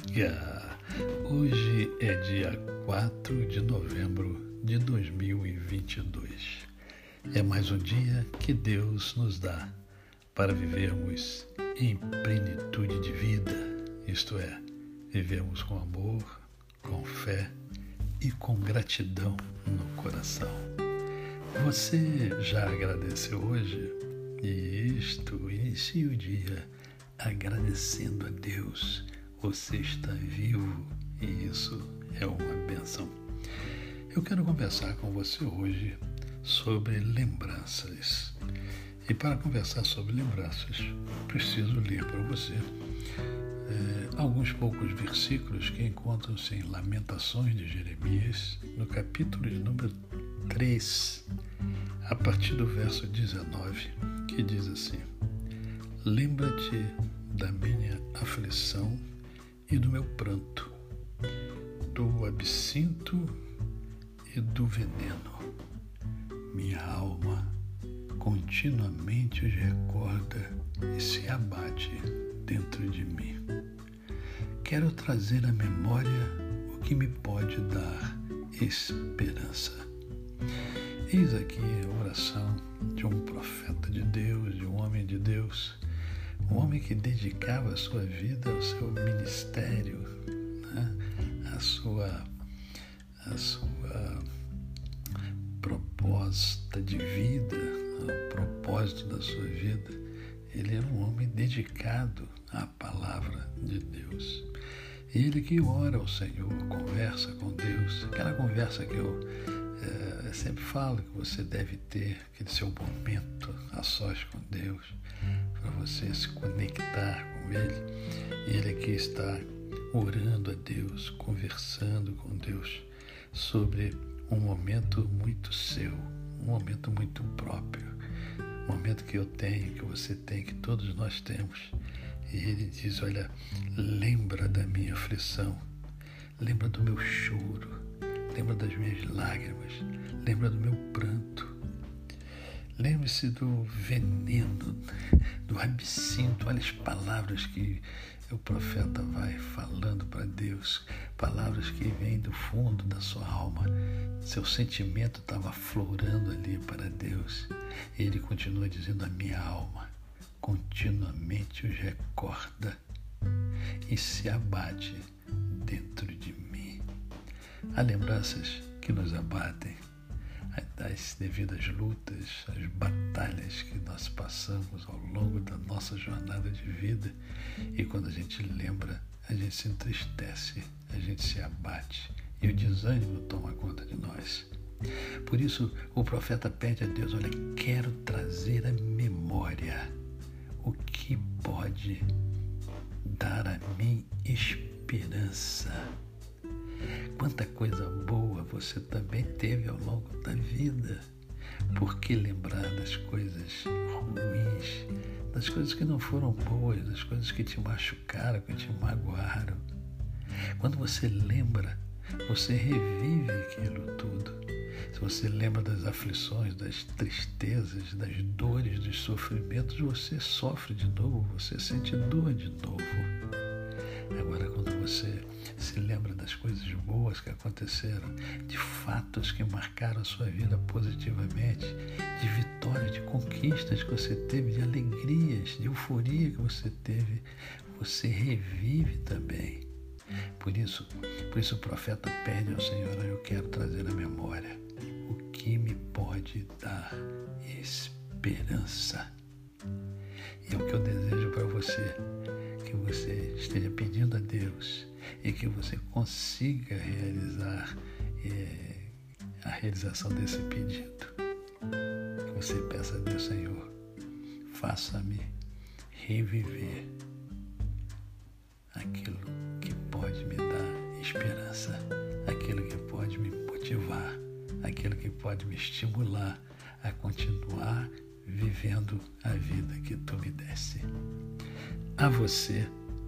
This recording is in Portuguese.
amiga! Hoje é dia 4 de novembro de 2022. É mais um dia que Deus nos dá para vivermos em plenitude de vida, isto é, vivemos com amor, com fé e com gratidão no coração. Você já agradeceu hoje? E isto inicia o dia agradecendo a Deus você está vivo e isso é uma benção. Eu quero conversar com você hoje sobre lembranças. E para conversar sobre lembranças, preciso ler para você é, alguns poucos versículos que encontram-se em Lamentações de Jeremias, no capítulo de número 3, a partir do verso 19, que diz assim: Lembra-te da minha aflição e do meu pranto, do absinto e do veneno. Minha alma continuamente os recorda e se abate dentro de mim. Quero trazer à memória o que me pode dar esperança. Eis aqui a oração de um profeta de Deus, de um homem de Deus, um homem que dedicava a sua vida ao seu ministério, né? a sua a sua proposta de vida, o propósito da sua vida. Ele era um homem dedicado à palavra de Deus. Ele que ora ao Senhor, conversa com Deus, aquela conversa que eu é, sempre falo que você deve ter, aquele seu momento a sós com Deus, você se conectar com Ele. Ele aqui está orando a Deus, conversando com Deus sobre um momento muito seu, um momento muito próprio, um momento que eu tenho, que você tem, que todos nós temos. E ele diz: Olha, lembra da minha aflição, lembra do meu choro, lembra das minhas lágrimas, lembra do meu pranto. Lembre-se do veneno, do absinto, olha as palavras que o profeta vai falando para Deus, palavras que vêm do fundo da sua alma. Seu sentimento estava florando ali para Deus. E ele continua dizendo: A minha alma continuamente os recorda e se abate dentro de mim. Há lembranças que nos abatem das devidas lutas, as batalhas que nós passamos ao longo da nossa jornada de vida. E quando a gente lembra, a gente se entristece, a gente se abate e o desânimo toma conta de nós. Por isso, o profeta pede a Deus: Olha, quero trazer à memória o que pode dar a mim esperança Quanta coisa boa você também teve ao longo da vida. Por que lembrar das coisas ruins, das coisas que não foram boas, das coisas que te machucaram, que te magoaram? Quando você lembra, você revive aquilo tudo. Se você lembra das aflições, das tristezas, das dores, dos sofrimentos, você sofre de novo, você sente dor de novo. Agora, quando você se lembra das coisas boas que aconteceram, de fatos que marcaram a sua vida positivamente, de vitórias, de conquistas que você teve, de alegrias, de euforia que você teve, você revive também. Por isso, por isso o profeta pede ao Senhor, eu quero trazer à memória o que me pode dar esperança. E é o que eu desejo para você que você consiga realizar é, a realização desse pedido. Que você peça a Deus, Senhor, faça-me reviver aquilo que pode me dar esperança, aquilo que pode me motivar, aquilo que pode me estimular a continuar vivendo a vida que tu me desse. A você,